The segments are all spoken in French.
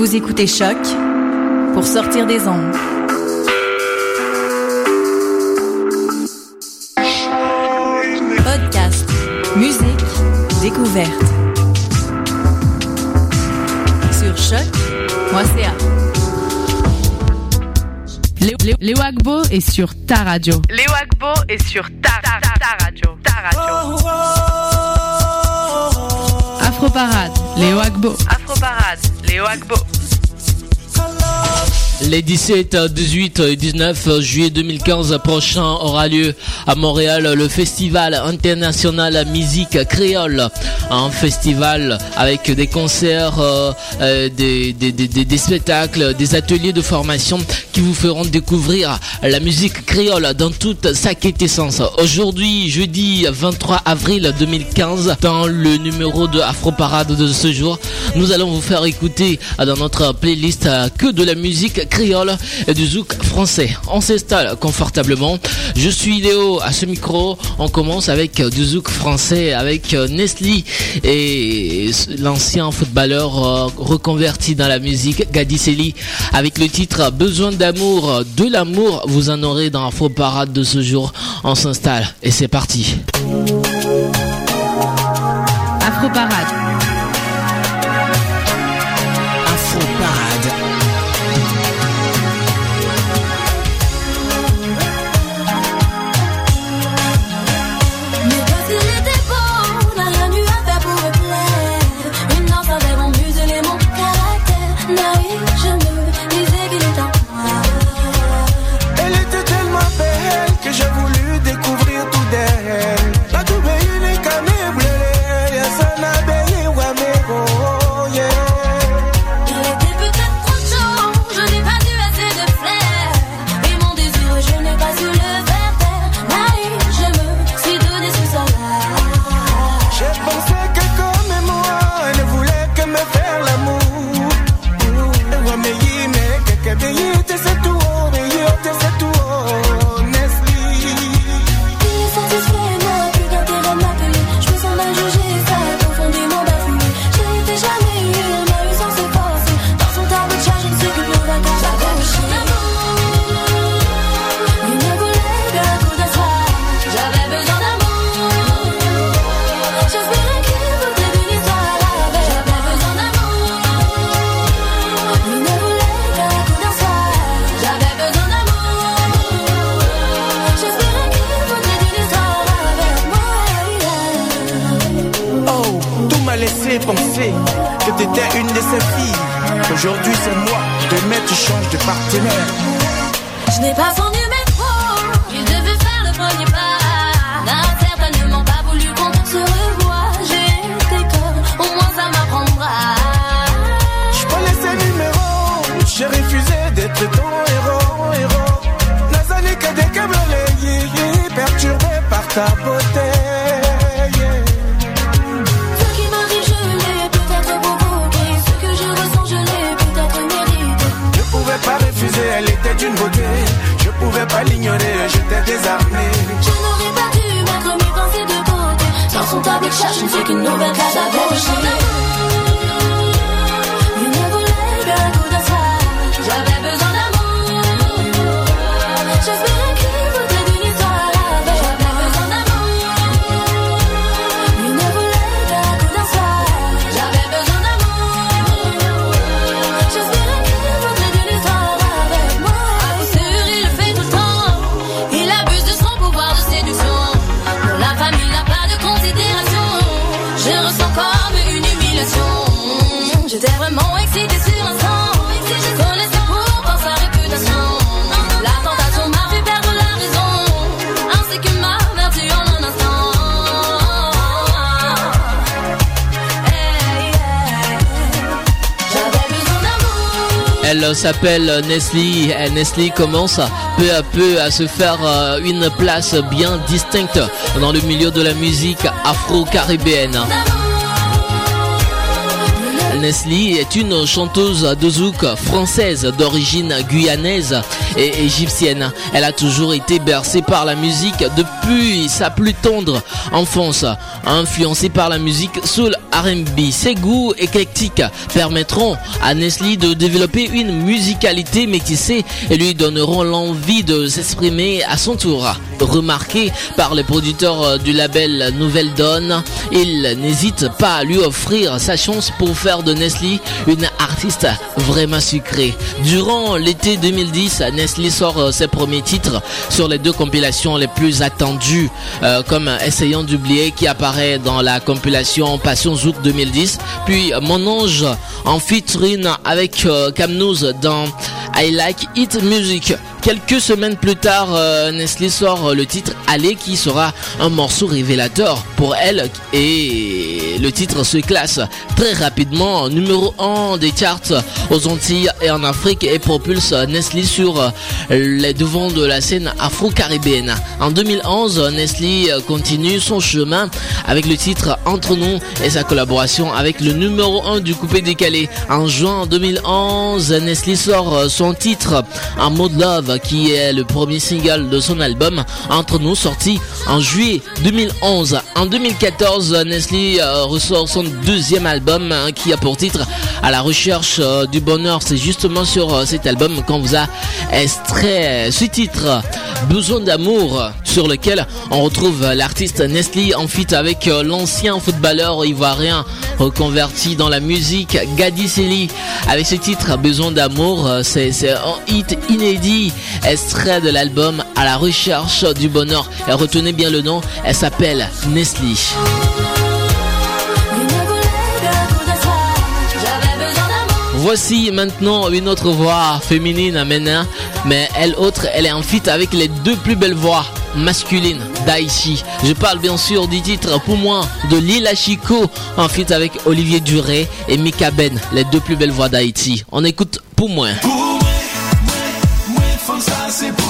Vous écoutez Choc pour sortir des ondes. Podcast, musique, découverte. Sur choc.ca. Léo Agbo est sur ta radio. Léo Agbo est sur ta, ta, ta radio. Ta radio. Afro Parade, Léo Agbo. Afro Parade, Léo Agbo. Les 17, 18 et 19 juillet 2015 prochain aura lieu à Montréal le festival international musique créole. Un festival avec des concerts, euh, euh, des, des, des, des, spectacles, des ateliers de formation qui vous feront découvrir la musique créole dans toute sa quintessence. Aujourd'hui, jeudi 23 avril 2015, dans le numéro de Afro Parade de ce jour, nous allons vous faire écouter dans notre playlist que de la musique créole et du zouk français. On s'installe confortablement. Je suis Léo à ce micro. On commence avec du zouk français avec Nestlé et l'ancien footballeur reconverti dans la musique Gadiseli avec le titre Besoin d'amour, de l'amour. Vous en aurez dans faux parade de ce jour. On s'installe et c'est parti. Afro Parade. S'appelle Nestlé. Et Nestlé commence peu à peu à se faire euh, une place bien distincte dans le milieu de la musique afro-caribéenne. Nestlé est une chanteuse de zouk française d'origine guyanaise et égyptienne. Elle a toujours été bercée par la musique depuis sa plus tendre enfance, influencée par la musique soul R&B. Ses goûts éclectiques permettront à Nestlé de développer une musicalité métissée et lui donneront l'envie de s'exprimer à son tour. Remarqué par les producteurs du label Nouvelle Donne, il n'hésite pas à lui offrir sa chance pour faire de Nestlé une artiste vraiment sucrée. Durant l'été 2010, Nestlé sort euh, ses premiers titres sur les deux compilations les plus attendues, euh, comme Essayant d'oublier qui apparaît dans la compilation Zouk 2010, puis Mon Ange en featuring avec euh, Camnouz dans I Like It Music. Quelques semaines plus tard, euh, Nestlé sort le titre Aller qui sera un morceau révélateur pour elle et le titre se classe très rapidement numéro 1 des charts aux Antilles et en Afrique et propulse Nestlé sur les devants de la scène afro-caribéenne. En 2011, Nestlé continue son chemin avec le titre Entre nous et sa collaboration avec le numéro 1 du coupé décalé. En juin 2011, Nestlé sort son titre En mode love qui est le premier single de son album Entre nous sorti en juillet 2011. En 2014, Nestlé euh, ressort son deuxième album hein, qui a pour titre À la recherche euh, du bonheur. C'est justement sur euh, cet album qu'on vous a extrait ce titre Besoin d'amour sur lequel on retrouve l'artiste Nestlé en feat avec l'ancien footballeur ivoirien reconverti dans la musique Gadi Seli avec ce titre Besoin d'amour c'est un hit inédit extrait de l'album à la recherche du bonheur et retenez bien le nom elle s'appelle Nestlé. Voici maintenant une autre voix féminine maintenant, mais elle autre, elle est en feat avec les deux plus belles voix masculines d'Aïchi. Je parle bien sûr du titre pour moi de Lila Chico en feat avec Olivier Duré et Mika Ben, les deux plus belles voix d'Haïti. On écoute pour moi. C'est pour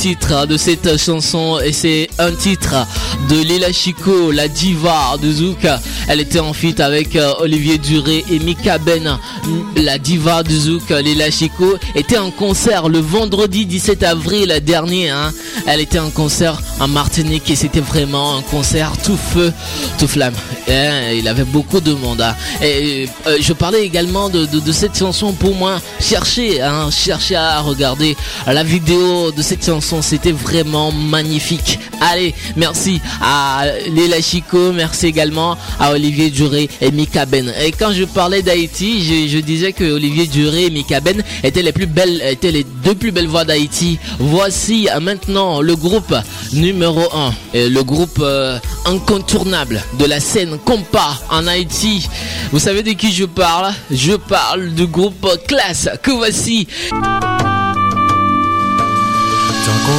titre de cette chanson et c'est un titre de Lila Chico, la diva de Zouk. Elle était en feat avec euh, Olivier Duré et Mika Ben. La diva de Zouk, Lila Chico, était en concert le vendredi 17 avril dernier. hein. Elle était en concert en Martinique et c'était vraiment un concert tout feu, tout flamme. Hein, il avait beaucoup de monde. hein. Et euh, je parlais également de, cette chanson pour moi. Cherchez, hein, à regarder la vidéo de cette chanson. C'était vraiment magnifique. Allez, merci à Léla Chico, merci également à Olivier Duré et Mika Ben. Et quand je parlais d'Haïti, je disais que Olivier Duré et Mika Ben étaient les plus belles, étaient les deux plus belles voix d'Haïti. Voici euh, maintenant le groupe numéro 1, le groupe euh, incontournable de la scène compas en Haïti. Vous savez de qui je parle? Je parle du groupe Classe que voici. Tant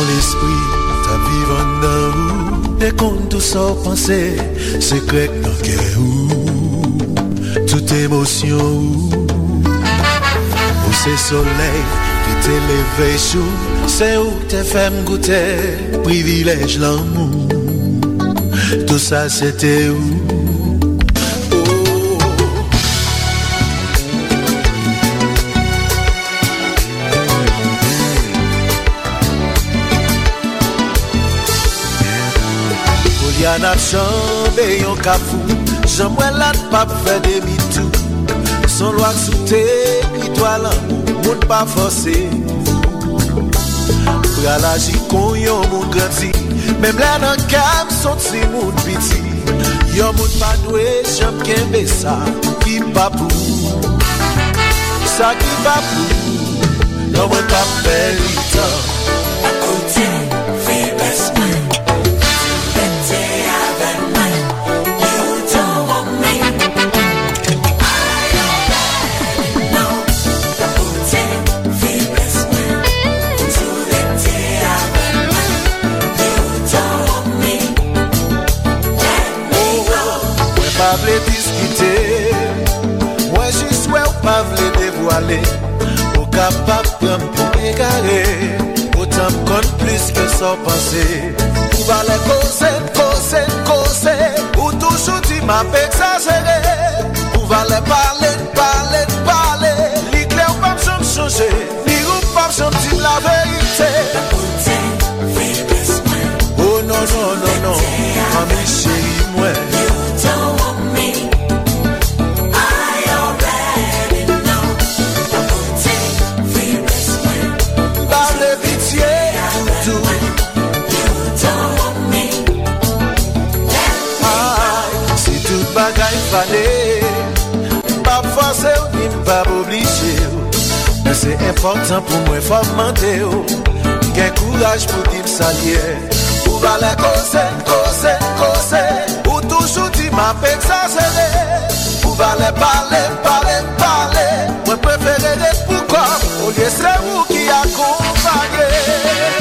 l'esprit tout penser émotion ou Ou c'est soleil qui t'élève chou C'est où t'es fait goûter Privilège l'amour. Tout ça c'était où? Yan ap chanbe yon kafou Janmwen lat pap fè demi-tou Son lwak soute Etwal, moun pa fose Pral aji kon yon moun grati Mem lè nan kam son ti moun piti. Yon moun pa dwe jom kenbe sa Ki pa pou. Sa ki pa pou Yon moun pa pelita Akote, vibes moun lò panse Ou valè kose, kose, kose Ou toujou di ma pe exagere Ou valè pale, pale, pale Li kle ou pap jom chanje Li ou pap jom di la verite important pou mwen fòm mante yo oh. Gen kouraj pou dim salye Ou vale kose, kose, kose Ou toujou di ma pe exagere Ou vale pale, pale, pale Mwen prefere repou kom Ou liye se ou ki akompanye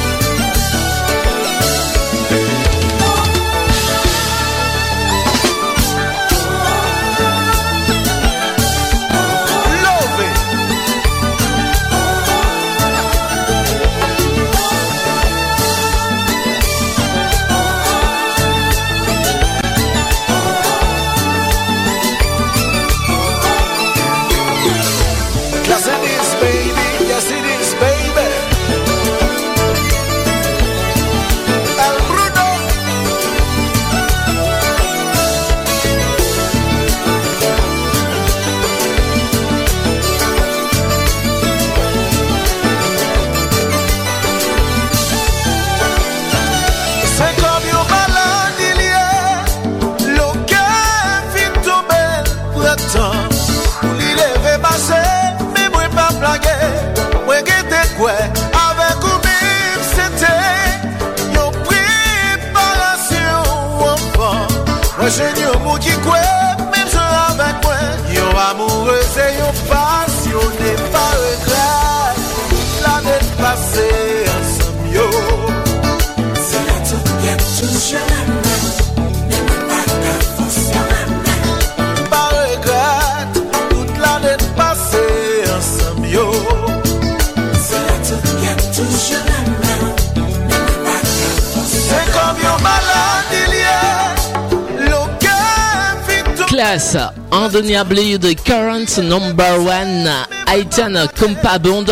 Classe indéniable de Current Number One Haitian Compa Bond.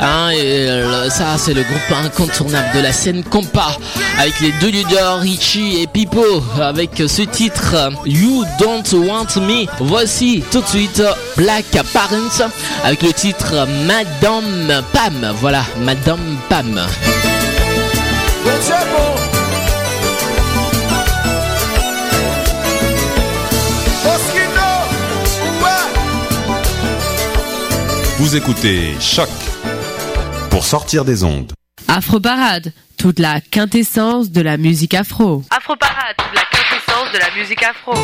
Hein, euh, ça, c'est le groupe incontournable de la scène compa avec les deux leaders Richie et Pipo avec ce titre You Don't Want Me. Voici tout de suite Black Parents avec le titre Madame Pam. Voilà, Madame Pam. Vous écoutez Choc pour sortir des ondes. Afro Parade, toute la quintessence de la musique afro. Afro Parade, la quintessence de la musique afro.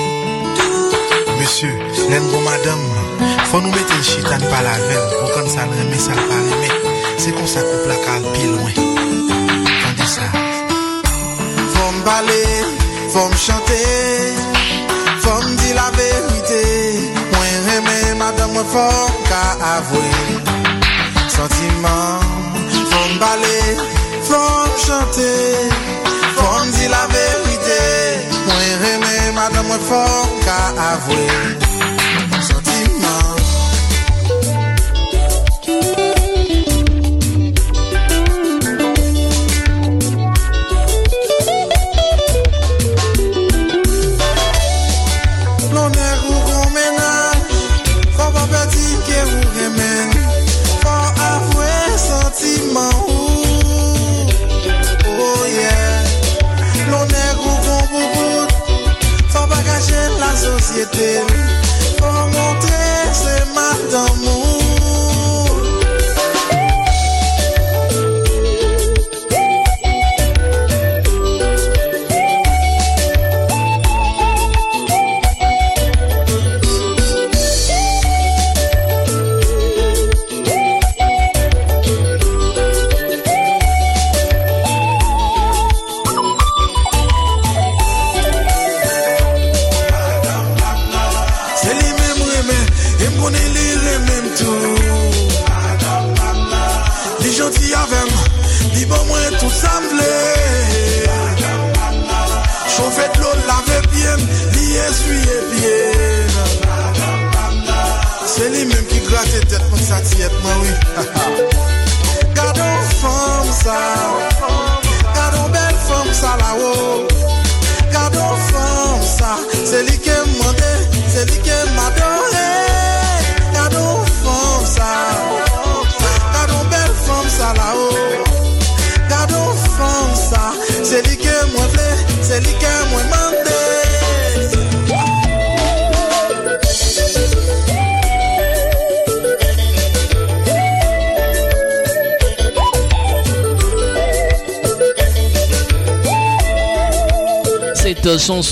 Monsieur, l'aime bon madame, faut nous mettre une chitane par la veille, pour quand ça le remet, ça le pas remet. C'est comme ça qu'on plaque à le plus loin. Tandis ça. Faut me parler, faut me chanter, madan mwen fon ka avwe. Sentiman Fon bale Fon chante. Fon di la verite Mwen reme madan mwen fon ka avwe.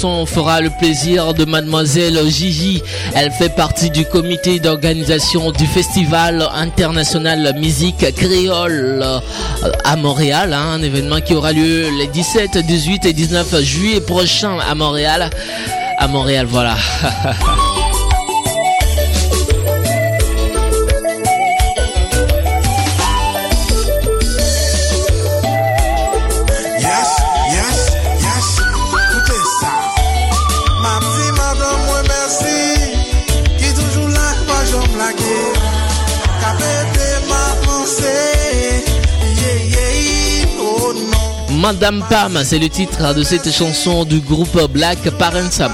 Chanson fera le plaisir de mademoiselle Gigi. Elle fait partie du comité d'organisation du Festival international musique créole à Montréal, hein, un événement qui aura lieu les 17, 18 et 19 juillet prochains à Montréal. À Montréal, voilà. Madame Pam, c'est le titre de cette chanson du groupe Black Parents.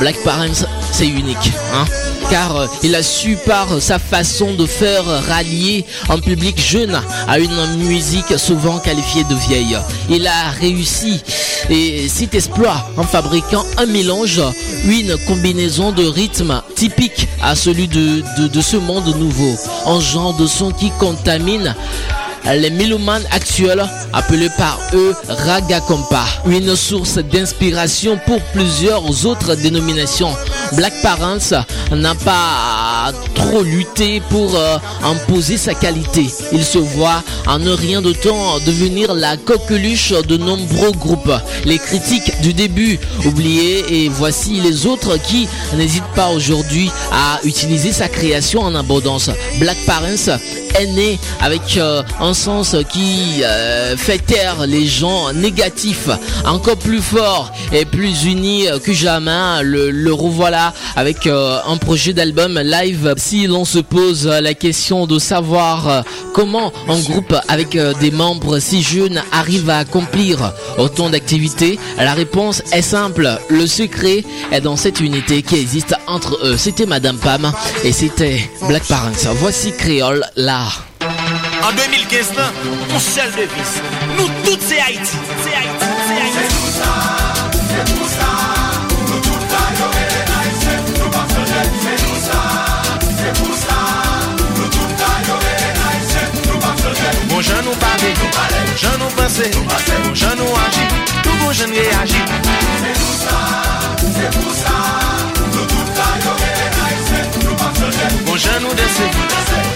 Black Parents, c'est unique, hein car euh, il a su par sa façon de faire rallier un public jeune à une musique souvent qualifiée de vieille. Il a réussi et cet exploit en fabriquant un mélange, une combinaison de rythmes typique à celui de, ce monde nouveau, un genre de son qui contamine les mélomanes actuels, appelés par eux Raga Compa, une source d'inspiration pour plusieurs autres dénominations. Black Parents n'a pas trop lutté pour euh, imposer sa qualité. Il se voit en un rien de temps devenir la coqueluche de nombreux groupes. Les critiques du début oubliées et voici les autres qui n'hésitent pas aujourd'hui à utiliser sa création en abondance. Black Parents est né avec euh, un sens qui euh, fait taire les gens négatifs encore plus fort et plus unis que jamais. Le, revoilà avec euh, un projet d'album live. Si l'on se pose la question de savoir euh, comment un groupe avec des membres si jeunes arrive à accomplir autant d'activités, la réponse est simple. Le secret est dans cette unité qui existe entre eux. C'était Madame Pam et c'était Black Parents. Voici Créole là. En 2015, là, on seul devise. Nous tous, c'est Haïti. C'est Haïti. C'est Haïti. C'est tout ça. C'est tout ça. Nous tous, là, yo, les Haïtiens. Nous pas changer. C'est tout ça. C'est tout yo, pas changer. Bon, j'en nous penser. Bon, j'en nous agir. Tout bon, j'en réagir. C'est tout ça. C'est tout yo, pas changer. Bon,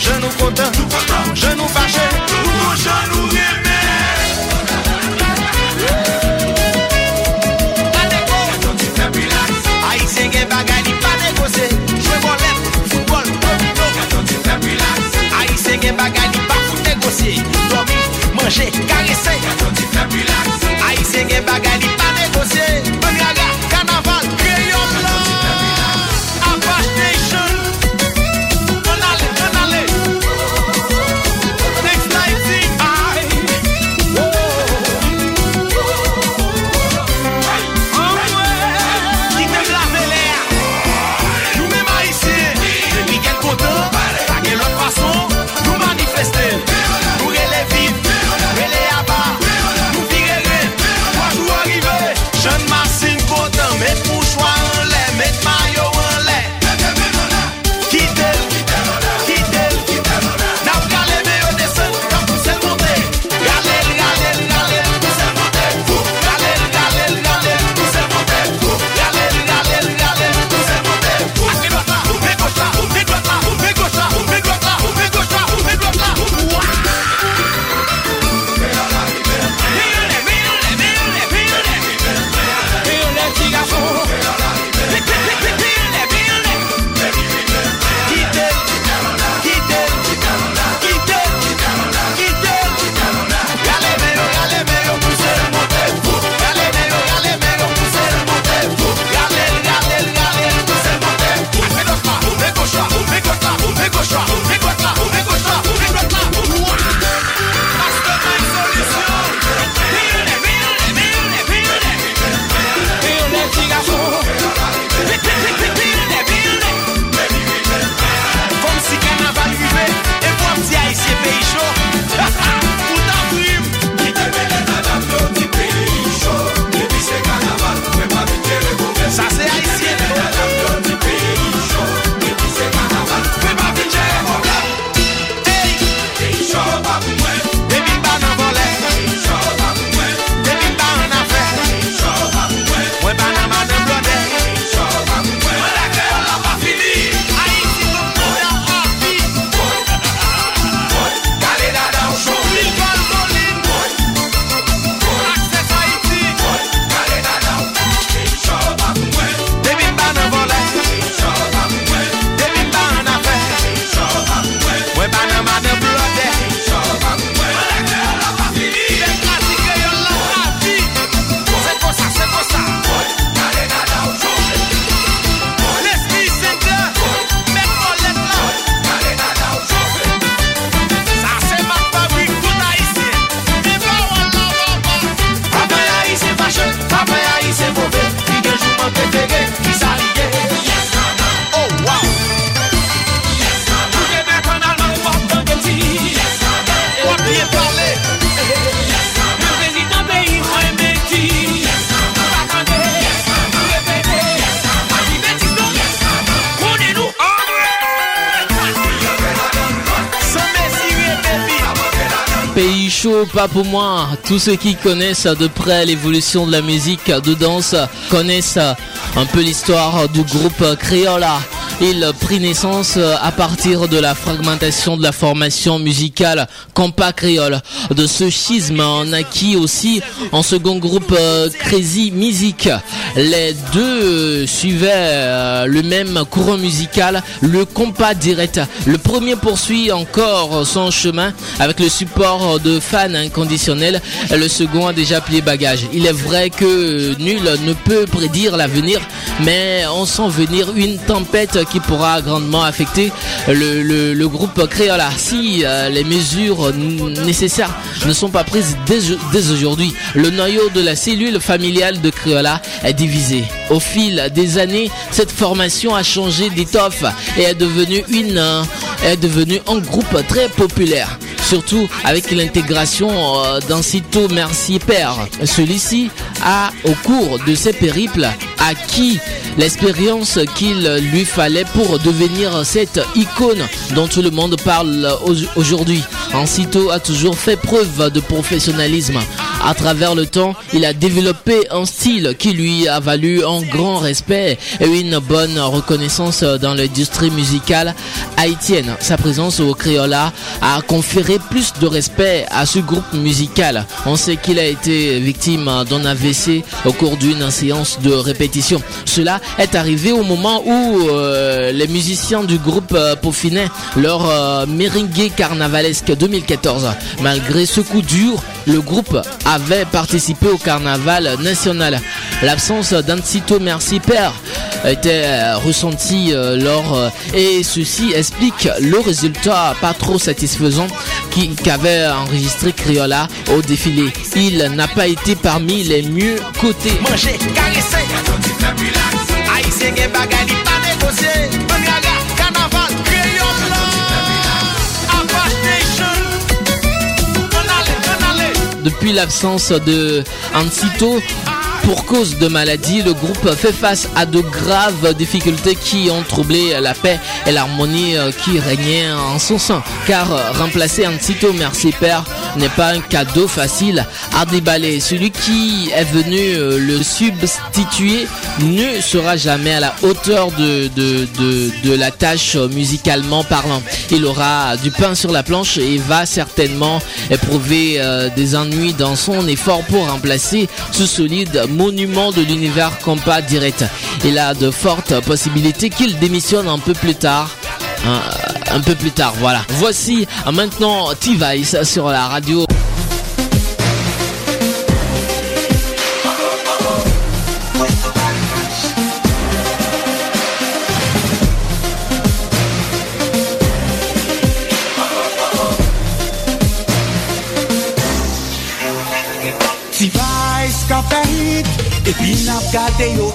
Genou kontan, genou fache Nou genou reme Paneko Aisyen gen bagay li paneko se Jwe bolet, fougol, domino. Aisyen gen bagay li pa foute negose. Domi, manje, karese Aisyen gen bagay li pour moi. Tous ceux qui connaissent de près l'évolution de la musique de danse connaissent un peu l'histoire du groupe Créola. Il prit naissance à partir de la fragmentation de la formation musicale Compa Créole. De ce schisme en naquit aussi en second groupe euh, Crazy Music. Les deux euh, suivaient euh, le même courant musical, le compas direct. Le premier poursuit encore son chemin avec le support de fans inconditionnels. Le second a déjà plié bagage. Il est vrai que nul ne peut prédire l'avenir, mais on sent venir une tempête qui pourra grandement affecter le, groupe Créola. Si euh, les mesures nécessaires ne sont pas prises dès, dès aujourd'hui, le noyau de la cellule familiale de Créola est divisé. Au fil des années, cette formation a changé d'étoffe et est devenue une euh, est devenue un groupe très populaire. Surtout avec l'intégration euh, d'un Merci Père. Celui-ci a, au cours de ses périples, acquis l'expérience qu'il lui fallait pour devenir cette icône dont tout le monde parle au- aujourd'hui. Ancito a toujours fait preuve de professionnalisme. À travers le temps, il a développé un style qui lui a valu un grand respect et une bonne reconnaissance dans l'industrie musicale haïtienne. Sa présence au Créola a conféré plus de respect à ce groupe musical. On sait qu'il a été victime d'un AVC au cours d'une séance de répétition. Cela est arrivé au moment où euh, les musiciens du groupe euh, peaufinaient leur euh, merengue carnavalesque 2014. Malgré ce coup dur, le groupe avait participé au carnaval national. L'absence d'Ancito Merci Père était euh, ressentie lors et ceci explique le résultat pas trop satisfaisant qui- qu'avait enregistré Criolla au défilé. Il n'a pas été parmi les mieux cotés. Depuis l'absence de Ancito, pour cause de maladie, le groupe fait face à de graves difficultés qui ont troublé la paix et l'harmonie euh, qui régnait en son sein. Car remplacer Ancito Merci Père n'est pas un cadeau facile à déballer. Celui qui est venu euh, le substituer ne sera jamais à la hauteur de, la tâche euh, musicalement parlant. Il aura du pain sur la planche et va certainement éprouver euh, des ennuis dans son effort pour remplacer ce solide monument de l'univers compas direct. Il a de fortes possibilités qu'il démissionne un peu plus tard. Un, un peu plus tard, voilà. Voici euh, maintenant T-Vice sur la radio. Ti vice ka fe hit yo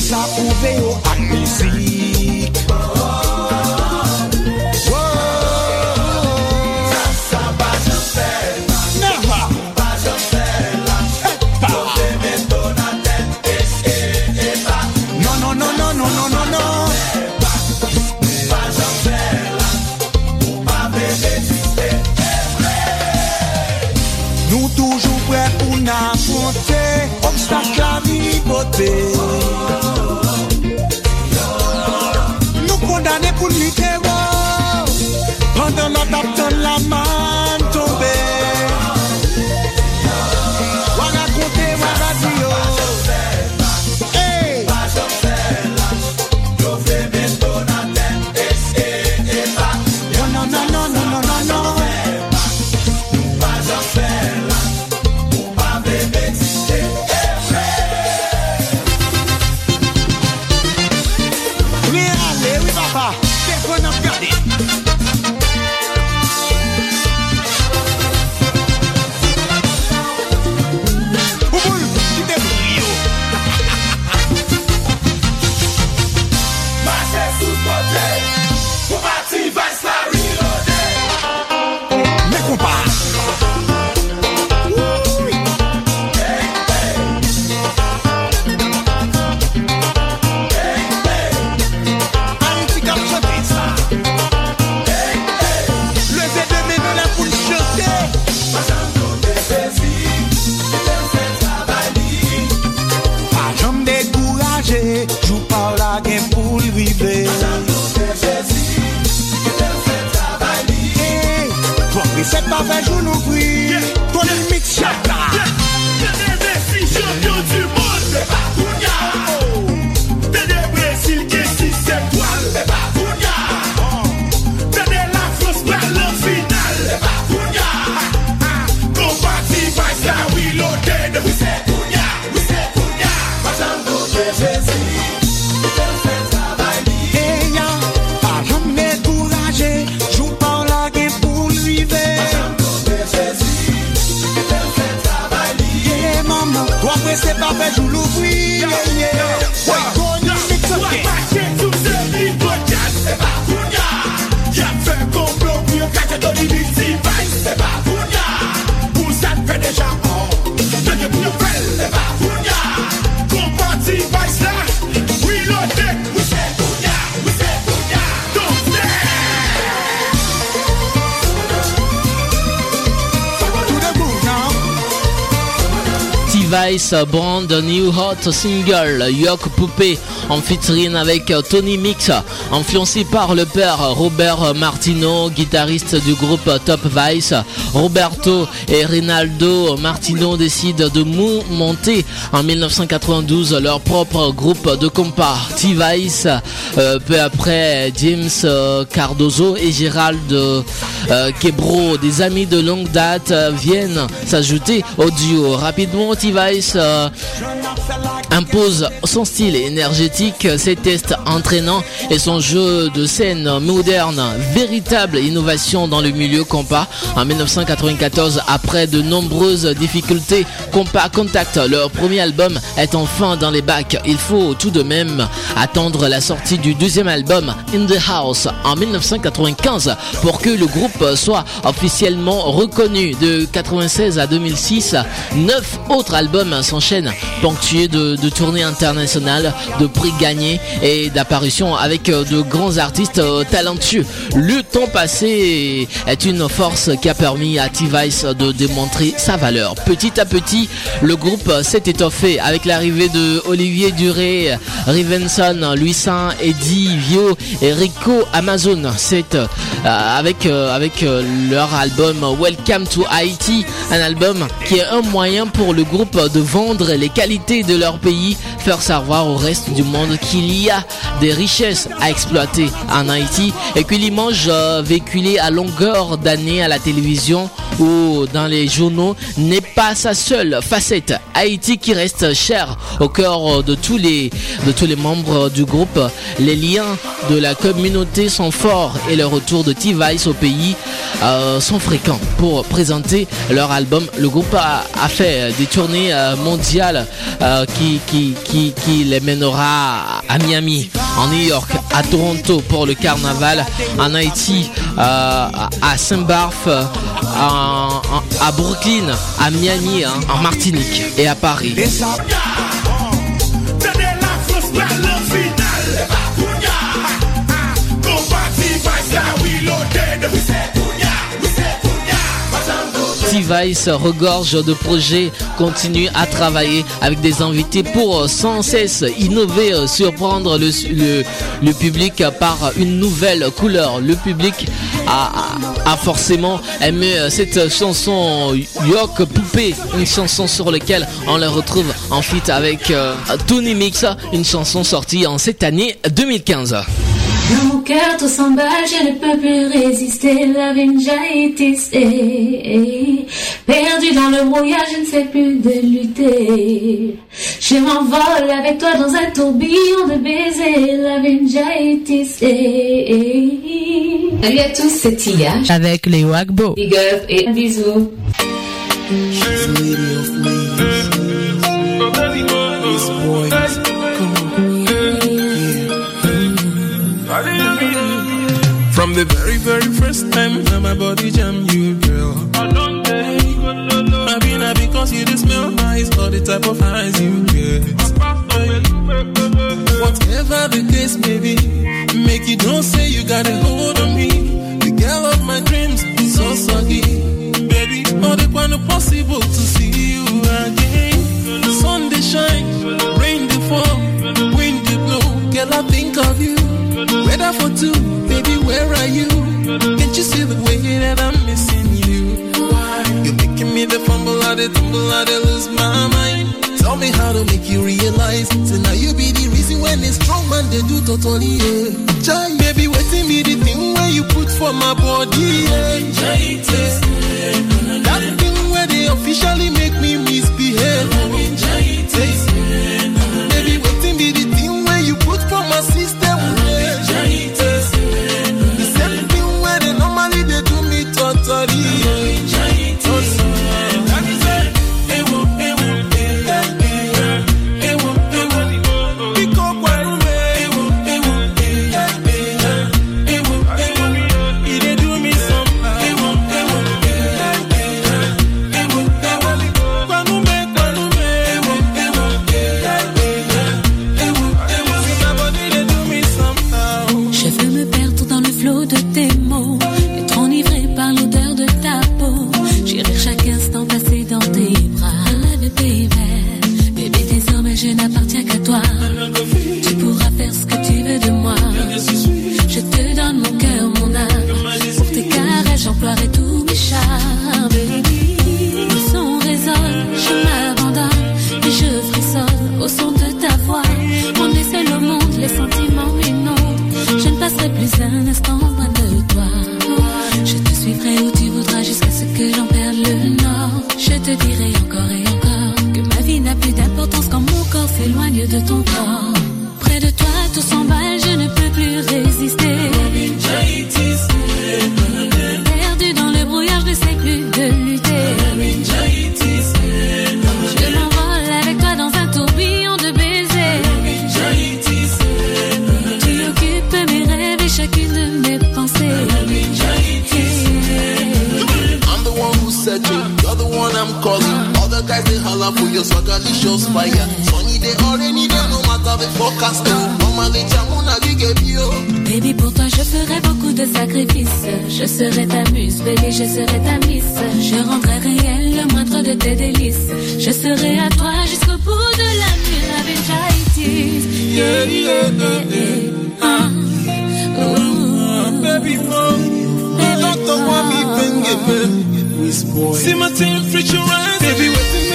sa ouve yo ak mizi couldn't tell. Kwa mwen se pa fe jou louvri Ye ye Woy koni mik se ke Pake sou se li bojan Se pa koun ya Ya fe kon blok Mwen kake do li mik si vay Se pa koun ya T-Vice Brand New Hot Single Yok Poupée en featuring avec Tony Mix influencé par le père Robert Martino guitariste du groupe Top Vice. Roberto et Rinaldo Martino décident de monter en 1992 leur propre groupe de compas T-Vice euh, peu après James euh, Cardozo et Gérald euh, Quebro des amis de longue date euh, viennent s'ajouter au duo. Rapidement T-Vice euh, impose son style énergétique, ses tests entraînants et son jeu de scène moderne. Véritable innovation dans le milieu compas. En 1994, après de nombreuses difficultés, Compas Contact, leur premier album, est enfin dans les bacs. Il faut tout de même attendre la sortie du deuxième album, In the House, en 1995 pour que le groupe soit officiellement reconnu. De 96 à 2006, neuf autres albums s'enchaînent, ponctués de, de tournées internationales, de prix gagnés et d'apparitions avec euh, de grands artistes euh, talentueux. Le temps passé est une force qui a permis à T-Vice de démontrer sa valeur. Petit à petit, le groupe s'est étoffé avec l'arrivée de Olivier Duré, Rivenson, Saint, Eddie Vio et Rico Amazon. C'est euh, avec, avec leur album Welcome to Haiti, un album qui est un moyen pour le groupe de vendre les qualités de leur pays, faire savoir au reste du monde qu'il y a des richesses à exploiter en Haïti et que l'image véhiculée à longueur d'année à la télévision ou dans les journaux n'est pas sa seule facette. Haïti qui reste cher au cœur de tous les de tous les membres du groupe. Les liens de la communauté sont forts et le retour de T-Vice au pays euh, sont fréquents. Pour présenter leur album, le groupe a, a fait des tournées euh, mondiales euh, qui, qui, qui, qui les mènera à Miami, en New York, à Toronto pour le carnaval, en Haïti, euh, à Saint-Barth, euh, à Brooklyn, à Miami, hein, en Martinique et à Paris. T-Vice regorge de projets, continue à travailler avec des invités pour euh, sans cesse innover, euh, surprendre le, public par une nouvelle couleur. Le public a, forcément aimé euh, cette chanson Yok Poupée, une chanson sur laquelle on la retrouve en avec euh, Tony Mix, une chanson sortie en cette année 2015. Dans mon cœur tout s'emballe, je ne peux plus résister, la vénjaïtis est perdu dans le brouillard, je ne sais plus de lutter. Je m'envole avec toi dans un tourbillon de baisers, la vénjaïtis est. Salut à tous, c'est Tia. Avec les Wagbo. Big up et un first time that my body jam you, girl. I been happy because you just smell nice, all the type of eyes you get. Whatever the case may be, make you don't say you got a hold on me. The girl of my dreams is so soggy. Baby, all the kind of possible to see you again. The sun they shine, rain they fall, wind they blow. Girl, I think of you. Weather for two, blood and lose my mind. Tell me how to make you realize. So now you be the reason when it's strong man, they do totally, yeah. Jai, baby, waiting me the thing where you put for my body, yeah. Jai, That thing where they officially make me misbehave. Tous mes charmes, son résonne, je m'abandonne et je frissonne au son de ta voix. On seul au monde, les sentiments m'inondent. Je ne passerai plus un instant loin de toi. Je te suivrai où tu voudras jusqu'à ce que j'en perde le nord. Je te dirai encore et encore que ma vie n'a plus d'importance quand mon corps s'éloigne de ton corps. Guys they holler for your swagalicious fire. Sunny day or rainy day, no matter the forecast. Mama les chamuna gigabio. Baby, pour toi, je ferai beaucoup de sacrifices. Je serai ta muse, baby, je serai ta miss. Je rendrai réel le moindre de tes délices. Je serai à toi jusqu'au bout de la nuit. La vengeitis. Yeah, yeah, yeah, yeah. Ah. Ooh. Baby. Baby,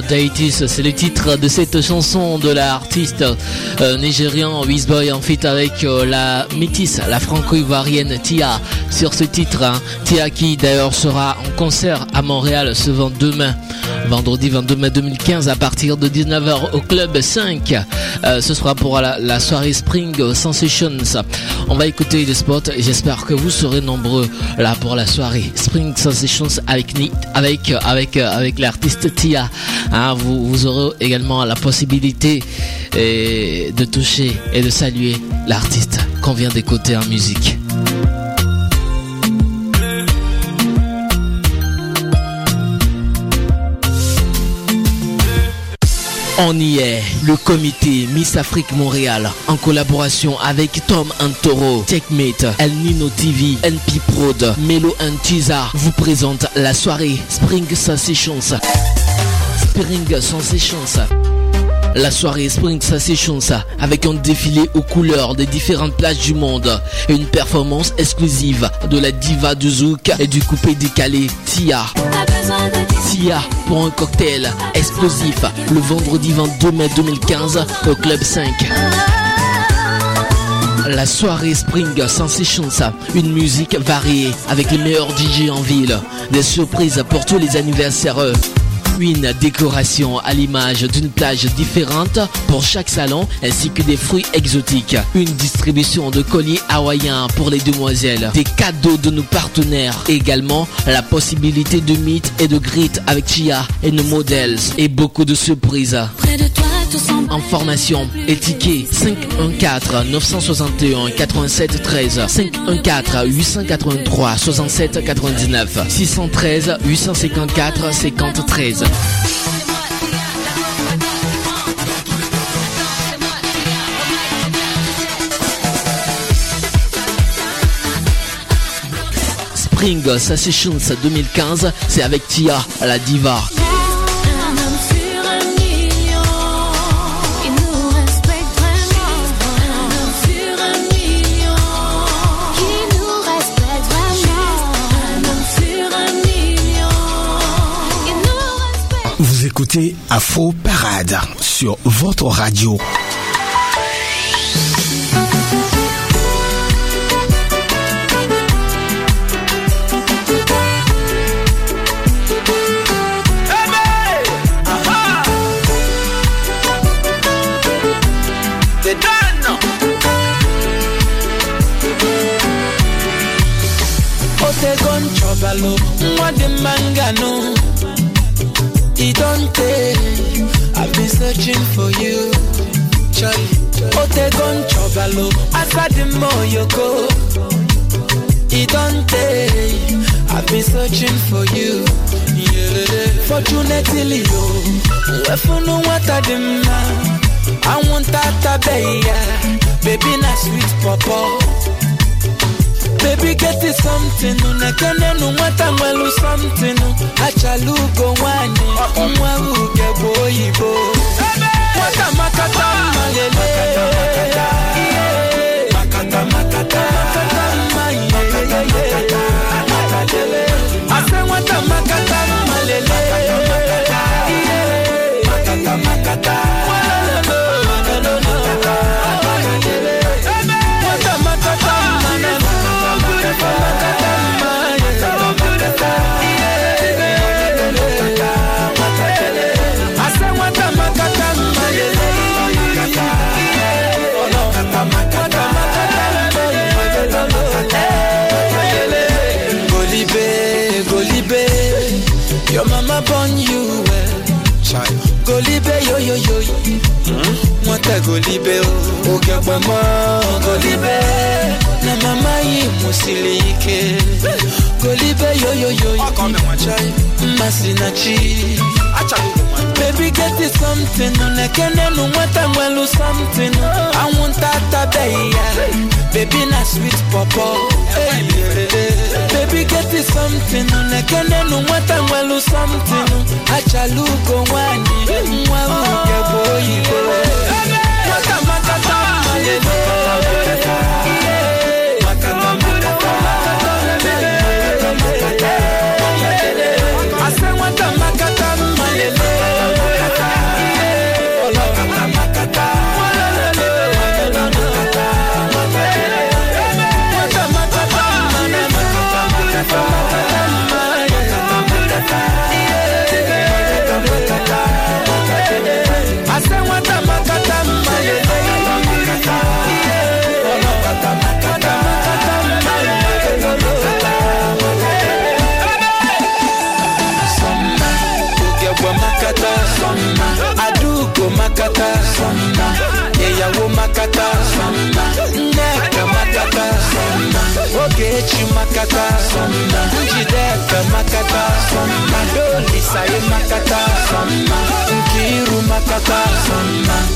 Daitis, c'est le titre de cette chanson de l'artiste euh, nigérian Wizboy en feat avec euh, la métisse, la franco-ivoirienne Tia sur ce titre. hein. Tia qui d'ailleurs sera en concert à Montréal ce vend demain, vendredi 22 mai 2015 à partir de 19h au Club 5. Euh, ce sera pour la, soirée Spring Sensations. On va écouter les spots et j'espère que vous serez nombreux là pour la soirée Spring Sensations avec avec avec avec l'artiste Tia. Hein, vous, vous aurez également la possibilité eh, de toucher et de saluer l'artiste qu'on vient d'écouter en musique. On y est, le comité Miss Afrique Montréal, en collaboration avec Tom Antoro, Checkmate, El Nino TV, NP Prod, Melo Antiza, vous présente la soirée Spring Sensations. Spring Sensations. La soirée Spring Sensations avec un défilé aux couleurs des différentes plages du monde et une performance exclusive de la diva du zouk et du coupé décalé Tia. Tia pour un cocktail explosif le vendredi 22 mai 2015 au Club 5. La soirée Spring Sensations, une musique variée avec les meilleurs DJ en ville, des surprises pour tous les anniversaires. Une décoration à l'image d'une plage différente pour chaque salon ainsi que des fruits exotiques. Une distribution de colliers hawaïens pour les demoiselles. Des cadeaux de nos partenaires. Également la possibilité de meet et de greet avec Chia et nos modèles. Et beaucoup de surprises. Information et ticket 514 961 87 13 514 883 67 99 613 854 50 13 Spring Sessions 2015, c'est avec Tia, la diva. Écoutez Afro Parade sur votre radio. Otegon chobalo, mwa de. It don't take, I've been searching for you. Charlie, Otegon chobalo, asa de moyoko. It don't take, I've been searching for you. Yeah. Fortunately, yo, wefunu wata de ma. I want that baby, baby na sweet papa. Baby, get it something. Unakana numata mwalu something. Achaluko wane. Umwaru uge boibo. Wata makata ah. malele. Makata. Makata makata. Makata makata. Aisha Golibe Ogagbama Golibe Na mama yìí Musilike Golibe yo yo yo Chai Masinachi Baby get me something Unekene nunwata mwelu something. I want tata beya Baby na sweet popo. Baby get me something Unekene nunwata mwelu something. Achalugo wani Mwa uge boyibe Matata,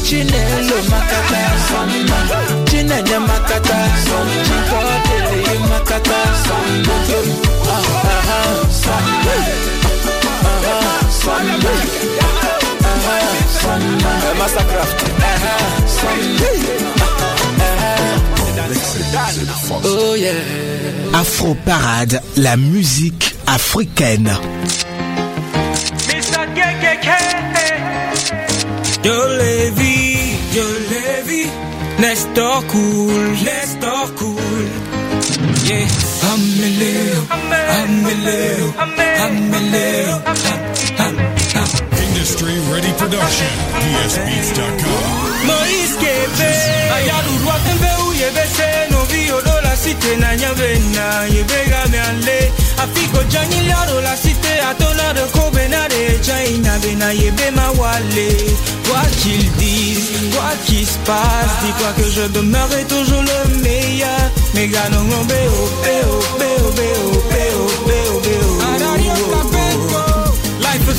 Chinelo makata Samba, Chinenye makata Samba, Chikodele makata Samba, ah, Samba. Oh yeah. Afro Parade, la musique africaine. Yo de Lévis, de Lévis. Laisse toi cool, laisse toi cool. Yeah. Amélio, Amélio, Amélio, Industry Ready Production, dsbeats.com. Moïse Québec, Ayadou tembe Mbeu, Yébessé. Cité na nyave na yebe game ale. Afiko janyi liaro la cité atona de kobe na de china be na yebe ma wale. Wakildi Quoi qu'il se passe, dis-toi que je demeurerai toujours le meilleur. Mais gagnons mon béo, béo, béo, béo, béo, béo, béo.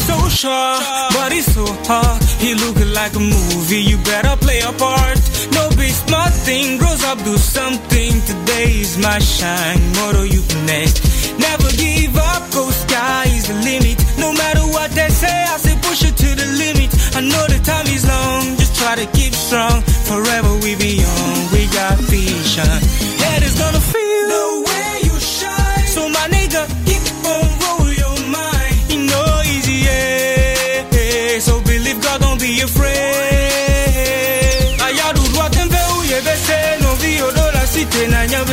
So short, but it's so hard. He looking like a movie, you better play a part. No big smart thing, grows up, do something. Today is my shine, motto you can next. Never give up, go sky is the limit. No matter what they say, I say push it to the limit. I know the time is long, just try to keep strong. Forever we be young, we got vision. Head is gonna feel the na la.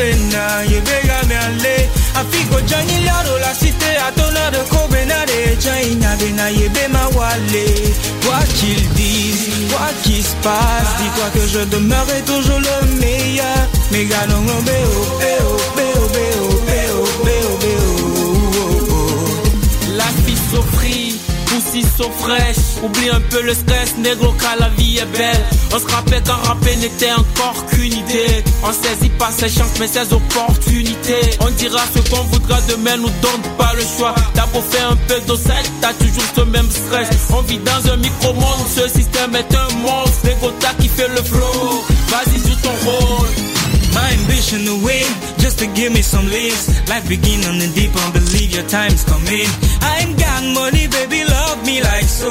Quoi qu'ils disent, quoi qu'il se passe, dis-toi que je demeurerai toujours le meilleur. Mais béo, béo, béo. La fille poussi so fraîche. Oublie un peu le stress, négro, car la vie est belle. On se rappelle quand rapper n'était encore qu'une idée. On saisit pas ses chances, mais ses opportunités. On dira ce qu'on voudra demain, nous donne pas le choix. T'as beau faire un peu d'ocelle, t'as toujours ce même stress. On vit dans un micro-monde, ce système est un monstre. Négro, t'as qui fait le flow. Vas-y, joue ton rôle. My ambition to win, just to give me some leads. Life begin on the deep, I believe your time's coming. I ain't got money, baby, love me like so.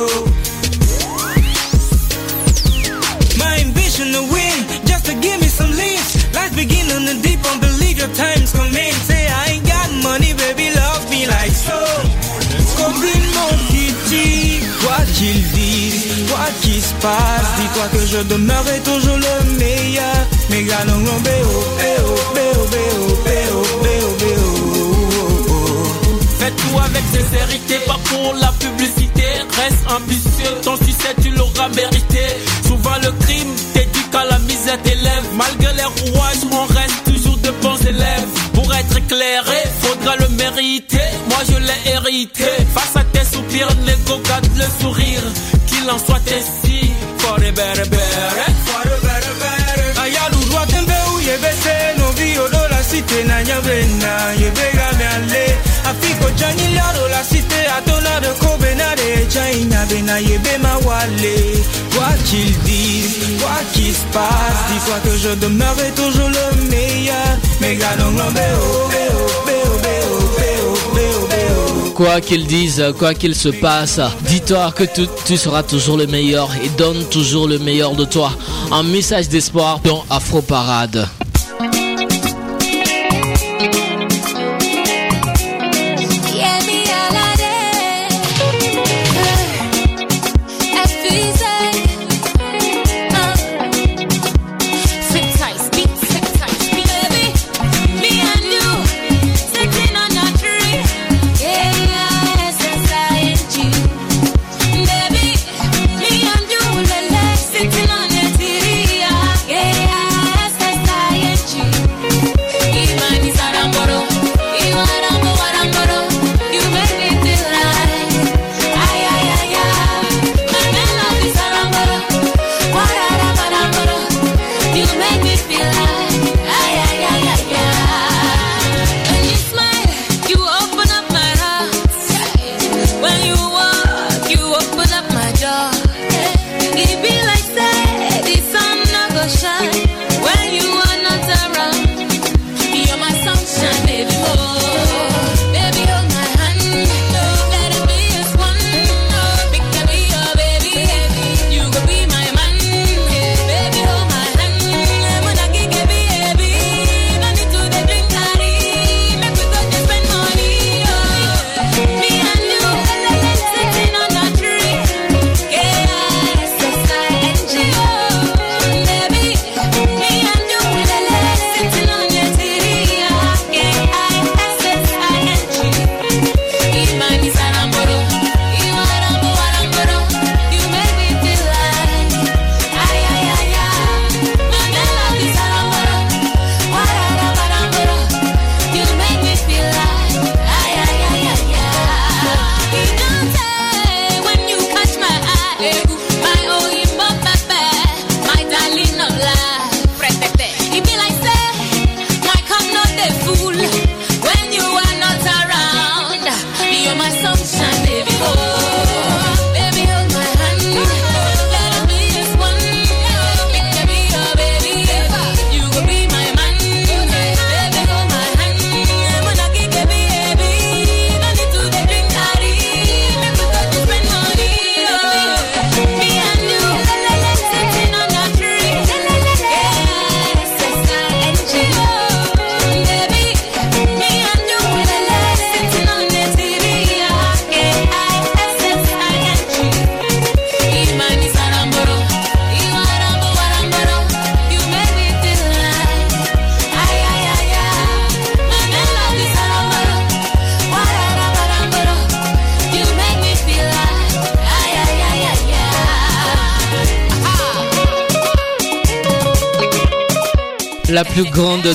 My ambition to win, just to give me some leads. Life begin on the deep, I believe your time's coming. Say I ain't got money, baby, love me like so. Mon kiti, quoi qu'il dise, quoi qu'il se passe, dis-toi que je demeurerai toujours le meilleur. Béo, béo, béo, béo, béo, béo. Fais tout avec sincérité, pas pour la publicité. Reste ambitieux, ton succès tu l'auras mérité. Souvent le crime t'éduque à la misère d'élèves. Malgré les rouages, on reste toujours de bons élèves. Pour être éclairé, faudra le mériter. Moi je l'ai hérité. Face à tes soupirs, l'ego garde le sourire. Qu'il en soit ainsi. For na. Afiko jani liado la de de ma wale. Quoi qu'ils disent, quoi qu'il se passe, dis-toi que je demeurerai toujours le meilleur. Béo, béo, béo, béo, béo, béo. Quoi qu'ils disent, quoi qu'il se passe, dis-toi que tu, tu seras toujours le meilleur et donne toujours le meilleur de toi. Un message d'espoir dans Afro Parade.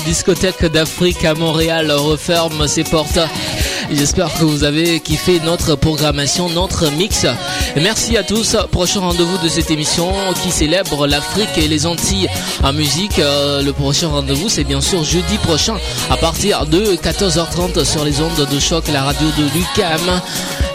Discothèque d'Afrique à Montréal referme ses portes. J'espère que vous avez kiffé notre programmation, notre mix. Merci à tous. Prochain rendez-vous de cette émission qui célèbre l'Afrique et les Antilles en musique. Euh, le prochain rendez-vous, c'est bien sûr jeudi prochain à partir de 14h30 sur les ondes de choc, la radio de Lucam.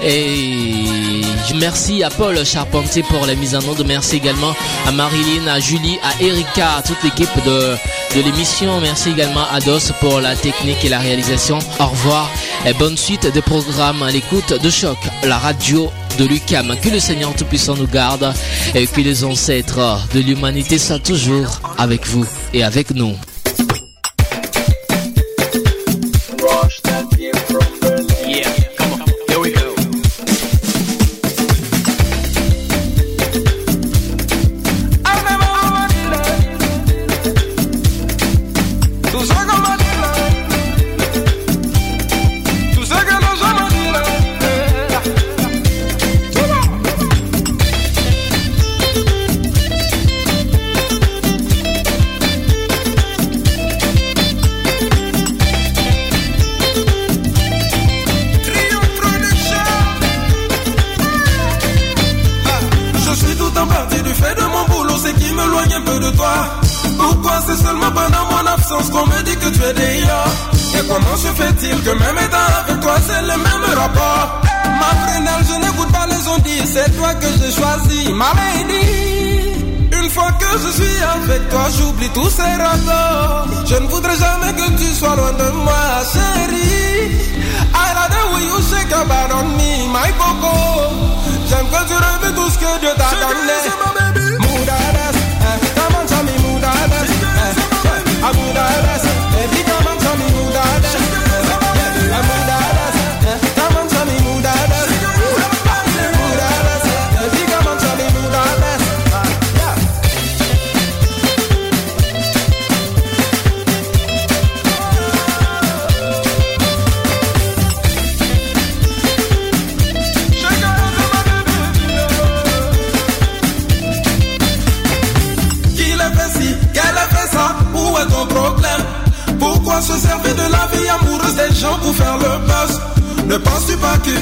Et merci à Paul Charpentier pour la mise en onde. Merci également à Marilyn, à Julie, à Erika, à toute l'équipe de, de l'émission. Merci également à Dos pour la technique et la réalisation. Au revoir et bonne suite des programmes à l'écoute de choc, la radio de Lucam. Que le Seigneur Tout-Puissant nous garde et que les ancêtres de l'humanité soient toujours avec vous et avec nous.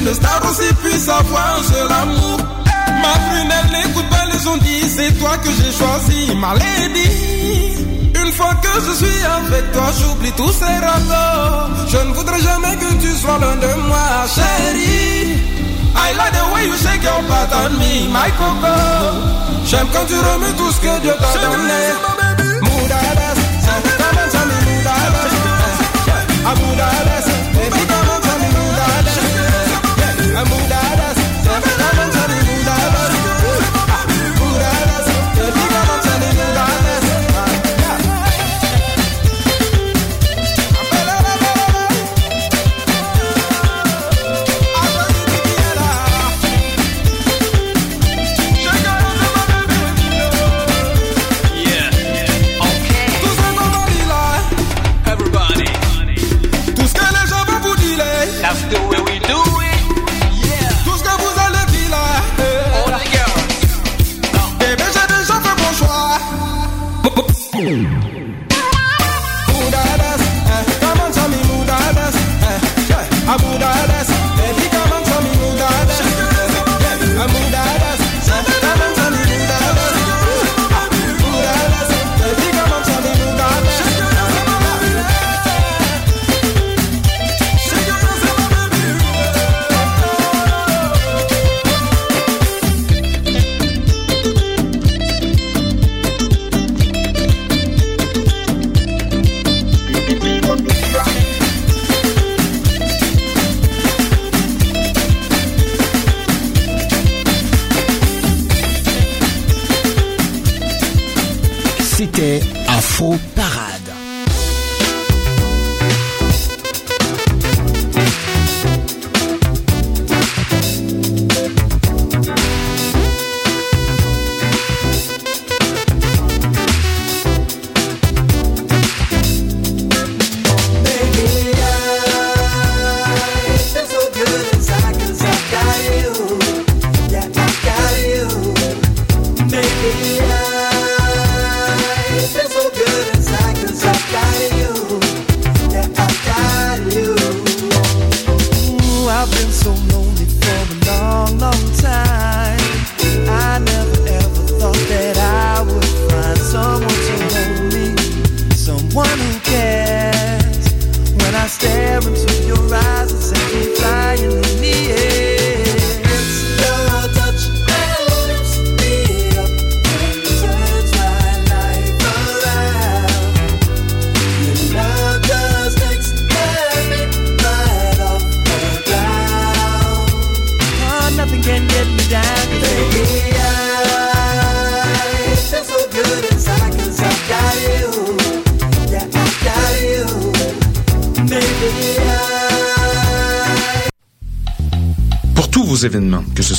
Qu'une star aussi puisse avoir un seul amour. Ma prunelle n'écoute pas les ondits, c'est toi que j'ai choisi, ma lady. Une fois que je suis avec toi, j'oublie tous ces rapports. Je ne voudrais jamais que tu sois loin de moi, chérie. I like the way you shake your butt on me, my coco. J'aime quand tu remets tout ce que Dieu t'a donné. Moudadas, eh, come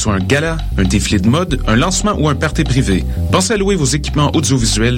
soit un gala, un défilé de mode, un lancement ou un party privé, pensez à louer vos équipements audiovisuels